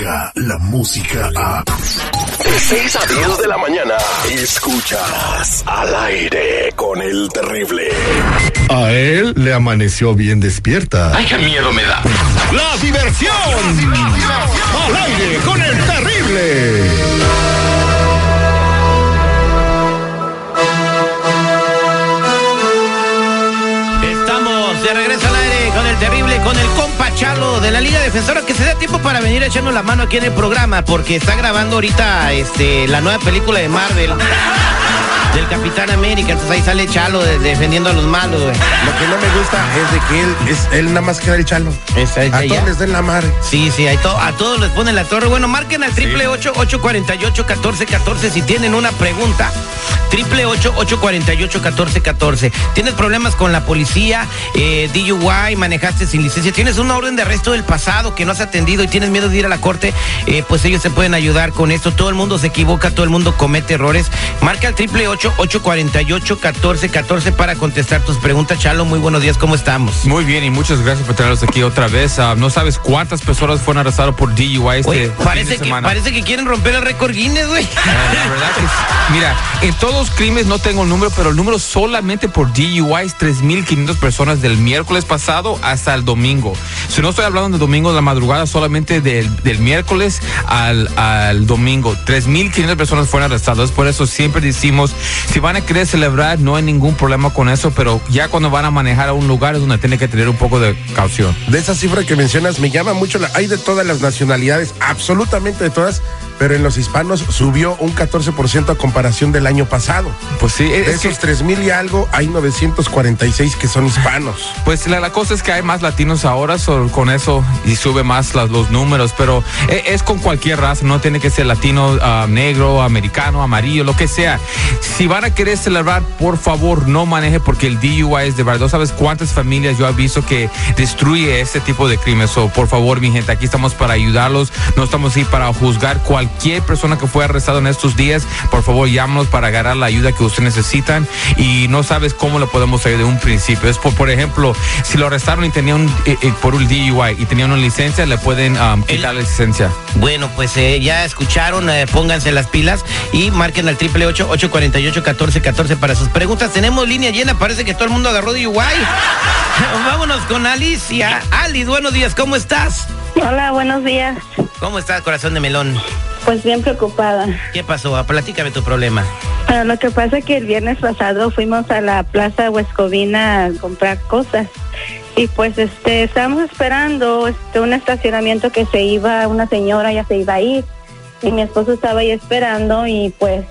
la música a... De 6 a 10 de la mañana, escuchas al aire con el terrible. A él le amaneció bien despierta. ¡Ay, qué miedo me da! ¡La diversión! ¡Al aire con el terrible! Con el compa Chalo de la Liga Defensora, que se da tiempo para venir echando la mano aquí en el programa, porque está grabando ahorita este, la nueva película de Marvel. Del Capitán América, entonces ahí sale Chalo de- defendiendo a los malos, güey. Lo que no me gusta es de que él, es, él nada más queda el chalo. Es A ella. todos les den la madre. Sí, sí, to- a todos les ponen la torre. Bueno, marquen al triple ocho ocho cuarenta si tienen una pregunta. Triple ocho ocho cuarenta y ocho catorce catorce. ¿Tienes problemas con la policía? Eh, DUI, manejaste sin licencia. ¿Tienes una orden de arresto del pasado que no has atendido y tienes miedo de ir a la corte? Eh, pues ellos se pueden ayudar con esto. Todo el mundo se equivoca, todo el mundo comete errores. Marca al triple ocho ocho cuarenta y ocho catorce catorce para contestar tus preguntas. Chalo, muy buenos días, ¿cómo estamos? Muy bien y muchas gracias por tenerlos aquí otra vez. Ah, no sabes cuántas personas fueron arrestadas por DUI este Oye, fin parece que, semana. parece que quieren romper el récord Guinness, güey. Ah, la verdad que. Mira, en todos los crímenes no tengo el número, pero el número solamente por DUI es 3.500 personas del miércoles pasado hasta el domingo. Si no estoy hablando de domingo de la madrugada, solamente del, del miércoles al, al domingo. 3.500 personas fueron arrestadas. Por eso siempre decimos, si van a querer celebrar, no hay ningún problema con eso, pero ya cuando van a manejar a un lugar es donde tiene que tener un poco de caución. De esa cifra que mencionas, me llama mucho la. Hay de todas las nacionalidades, absolutamente de todas, pero en los hispanos subió un 14% a comparación del año pasado. Pues sí, De es que- esos 3 mil y algo, hay 946 que son hispanos. Pues la, la cosa es que hay más latinos ahora, so, con eso y sube más las- los números, pero e- es, con cualquier raza, no tiene que ser latino, ah, negro, americano, amarillo, lo que sea. Si van a querer celebrar, por favor, no maneje porque el DUI es de verdad. ¿Sabes cuántas familias yo he visto que destruye este tipo de crímenes? So, por favor, mi gente, aquí estamos para ayudarlos, no estamos aquí para juzgar cualquier persona que fue arrestado en estos días. Por favor, llámanos para agarrar la ayuda que ustedes necesitan y no sabes cómo le podemos ayudar de un principio. Es por, por ejemplo, si lo arrestaron y tenía un, eh, eh, por un DUI y tenía una licencia, le pueden um, quitar la licencia. Bueno, pues eh, ya escucharon, eh, pónganse las pilas y marquen al triple ocho ocho cuarenta y ocho catorce catorce para sus preguntas. Tenemos línea llena, parece que todo el mundo agarró de Uruguay. Vámonos con Alicia. Alice, buenos días, ¿cómo estás? Hola, buenos días. ¿Cómo estás, corazón de melón? Pues bien preocupada. ¿Qué pasó? Ah, Platícame tu problema. Bueno, lo que pasa es que el viernes pasado fuimos a la Plaza Huescovina a comprar cosas y pues este estábamos esperando este un estacionamiento que se iba una señora ya se iba a ir y mi esposo estaba ahí esperando y pues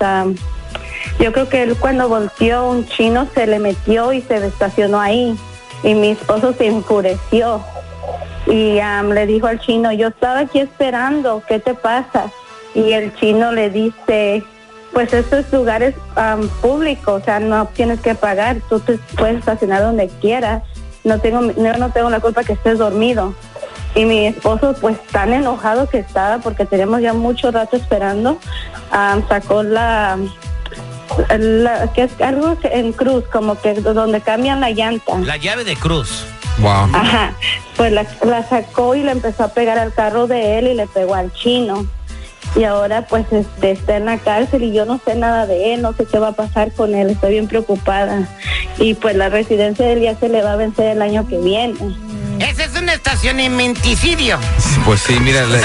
yo creo que él cuando volteó un chino se le metió y se estacionó ahí y mi esposo se enfureció y am, le dijo al chino, yo estaba aquí esperando, ¿qué te pasa? Y el chino le dice, pues estos lugares am, públicos, o sea, no tienes que pagar, tú te puedes estacionar donde quieras, no tengo, no, no tengo la culpa que estés dormido. Y mi esposo, pues tan enojado que estaba, porque tenemos ya mucho rato esperando, am, sacó la, la- que es algo que- en cruz, como que donde cambian la llanta. La llave de cruz. Wow. Ajá, pues la, la sacó y le empezó a pegar al carro de él y le pegó al chino. Y ahora pues este, está en la cárcel y yo no sé nada de él, no sé qué va a pasar con él, estoy bien preocupada. Y pues la residencia de él ya se le va a vencer el año que viene. Ese es un estacionamenticidio. Pues sí, mira, le- eh,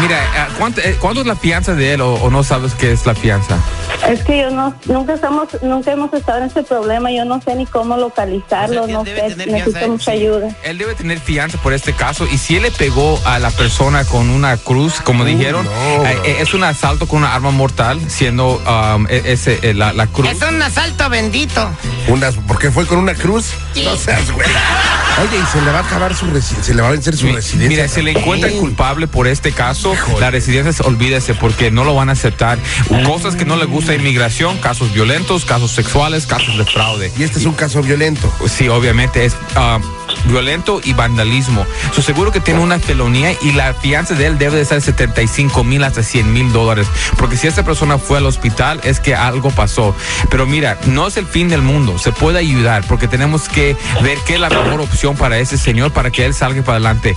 mira, ah, ¿cuánto, eh, ¿cuánto es la fianza de él o, o no sabes qué es la fianza? Es que yo no, nunca estamos, nunca hemos estado en ese problema, yo no sé ni cómo localizarlo, O sea, no sé, necesito mucha sí. ayuda. Él debe tener fianza por este caso y si él le pegó a la persona con una cruz, como dijeron, no, eh, eh, es un asalto con una arma mortal, siendo um, e- ese, eh, la, la cruz. Es un asalto bendito. Unas, ¿Por qué fue con una cruz? No seas güey. Oye, y se le va a acabar su resi- se le va a vencer su residencia. Mira, si le encuentran culpable por este caso, la residencia, olvídese, porque no lo van a aceptar. Cosas que no le gusta inmigración, casos violentos, casos sexuales, casos de fraude. Y este es un caso violento. Sí, obviamente es. ah, violento y vandalismo. Su seguro que tiene una felonía y la fianza de él debe de ser 75 mil hasta 100 mil dólares. Porque si esta persona fue al hospital es que algo pasó. Pero mira, no es el fin del mundo. Se puede ayudar porque tenemos que ver qué es la mejor opción para ese señor para que él salga para adelante.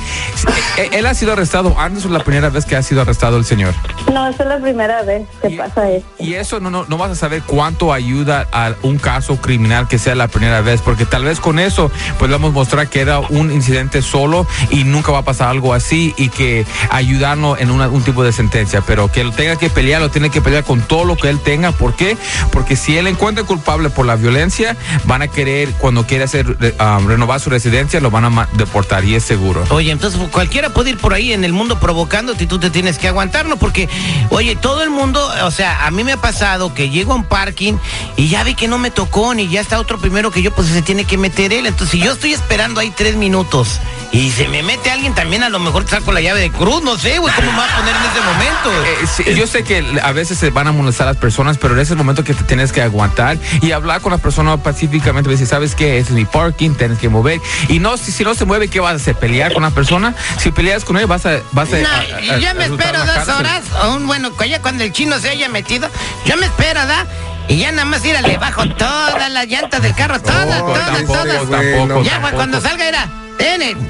Eh, ¿Él ha sido arrestado antes o la primera vez que ha sido arrestado el señor? No, esa es la primera vez que Y- pasa eso. Y eso no, no, no vas a saber cuánto ayuda a un caso criminal que sea la primera vez, porque tal vez con eso podamos mostrar que era un incidente solo y nunca va a pasar algo así y que ayudarnos en una- un tipo de sentencia, pero que lo tenga que pelear, lo tiene que pelear con todo lo que él tenga. ¿Por qué? Porque si él encuentra culpable por la violencia, van a querer, cuando quiera hacer, um, renovar su residencia, lo van a deportar y es seguro. Oye, entonces cualquiera puede ir por ahí en el mundo provocándote y tú te tienes que aguantar, ¿no? Porque, oye, todo el mundo, o sea, a mí me ha pasado que llego a un parking y ya vi que no me tocó ni ya está otro primero que yo, pues se tiene que meter él. Entonces, si yo estoy esperando ahí tres minutos y se me mete alguien también, a lo mejor te saco la llave de cruz, no sé, güey, ¿cómo me va a poner en ese momento? Eh, sí, yo sé que a veces se van a molestar las personas, pero en ese momento que te tienes que aguantar y hablar con la persona pacíficamente, decir, ¿sabes qué? Este es mi parking, tienes que mover. Y no, si, si no se mueve, ¿qué vas a hacer? ¿Pelear con la persona? Si peleas con él, vas a... Vas a, No, a- a- yo me espero dos cárcel. horas, o un, bueno, ya cuando el chino se haya metido, yo me espero, ¿da? Y ya nada más ir le bajo todas las llantas del carro, todas, No, todas, tampoco, todas. tampoco, Ya, pues, cuando salga, era,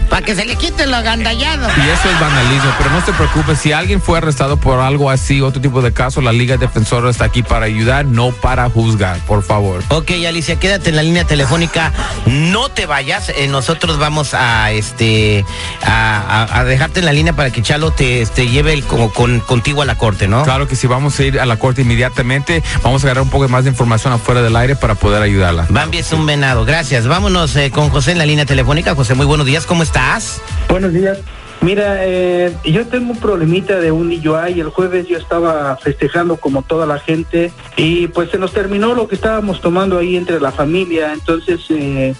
para que se le quite lo agandallado. Y eso es vandalismo, pero no se preocupe, si alguien fue arrestado por algo así, otro tipo de caso, la Liga Defensora está aquí para ayudar, no para juzgar, por favor. Ok, Alicia, quédate en la línea telefónica. No te vayas. eh, nosotros vamos a este a, a- a dejarte en la línea para que Chalo te, te lleve el- como con, contigo a la corte, ¿no? Claro que si vamos a ir a la corte inmediatamente, vamos a agarrar un poco más de información afuera del aire para poder ayudarla. Bambi es un venado. Gracias. Vámonos eh, con José en la línea telefónica. José, muy buenos días. ¿Cómo estás? Buenos días. Mira, eh, yo tengo un problemita de un DUI. El jueves yo estaba festejando como toda la gente y pues se nos terminó lo que estábamos tomando ahí entre la familia. Entonces eh,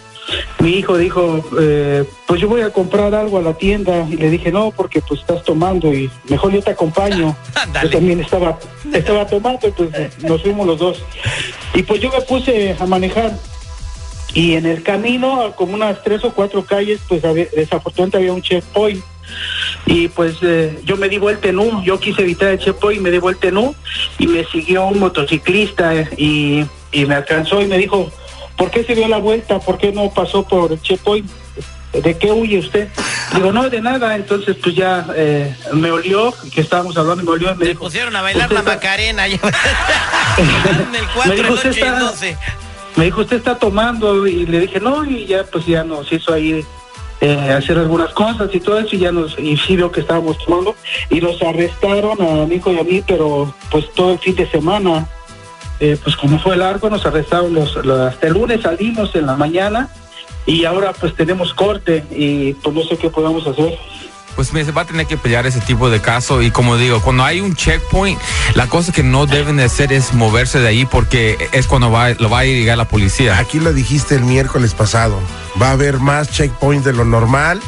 mi hijo dijo, eh, pues yo voy a comprar algo a la tienda y le dije no porque pues estás tomando y mejor yo te acompaño. Yo también estaba estaba tomando, y, pues nos fuimos los dos y pues yo me puse a manejar y en el camino, como unas tres o cuatro calles, pues había- desafortunadamente había un checkpoint. Y pues eh, yo me di vuelta en U, yo quise evitar el checkpoint, me di vuelta en U y me siguió un motociclista y, y me alcanzó y me dijo, ¿por qué se dio la vuelta? ¿Por qué no pasó por el checkpoint? ¿De qué huye usted? Digo, no, de nada. Entonces, pues ya eh, me olió, que estábamos hablando, me olió y me Te dijo, pusieron a bailar "Usted la está- Macarena. en el 4, Me dijo, el "Usted 8 y el está- 12. Me dijo, ¿usted está tomando? Y le dije, no, y ya pues ya nos hizo ahí eh, hacer algunas cosas y todo eso, y ya nos, y sí vio que estábamos tomando, y nos arrestaron a mi hijo y a mí, pero pues todo el fin de semana, eh, pues como fue largo, nos arrestaron los- hasta el lunes salimos en la mañana, y ahora pues tenemos corte, y pues no sé qué podemos hacer. Pues se va a tener que pelear ese tipo de caso y como digo, cuando hay un checkpoint, la cosa que no deben de hacer es moverse de ahí porque es cuando va, lo va a llegar la policía. Aquí lo dijiste el miércoles pasado. Va a haber más checkpoints de lo normal.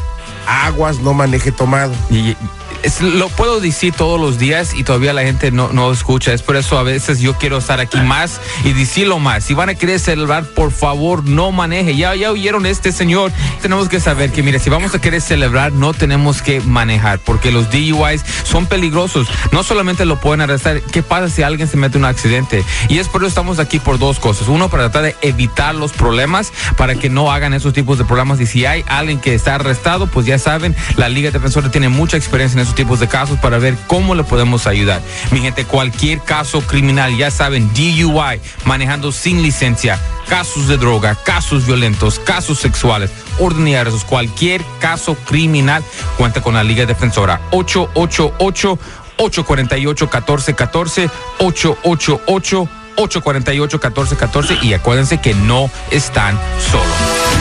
Aguas, no maneje tomado. Y es- lo puedo decir todos los días y todavía la gente no, no escucha. Es por eso a veces yo quiero estar aquí más y decirlo más. Si van a querer celebrar, por favor, no maneje. Ya, ya oyeron este señor. Tenemos que saber que, mire, si vamos a querer celebrar, no tenemos que manejar porque los DUIs son peligrosos. No solamente lo pueden arrestar. ¿Qué pasa si alguien se mete en un accidente? Y es por eso estamos aquí por dos cosas. Uno, para tratar de evitar los problemas, para que no hagan esos tipos de problemas. Y si hay alguien que está arrestado, pues ya saben, la Liga Defensora tiene mucha experiencia en esos tipos de casos para ver cómo le podemos ayudar. Mi gente, cualquier caso criminal, ya saben, DUI, manejando sin licencia, casos de droga, casos violentos, casos sexuales, orden y arrestos, cualquier caso criminal, cuenta con la Liga Defensora. 888 848 1414 888 848-1414 y acuérdense que no están solos.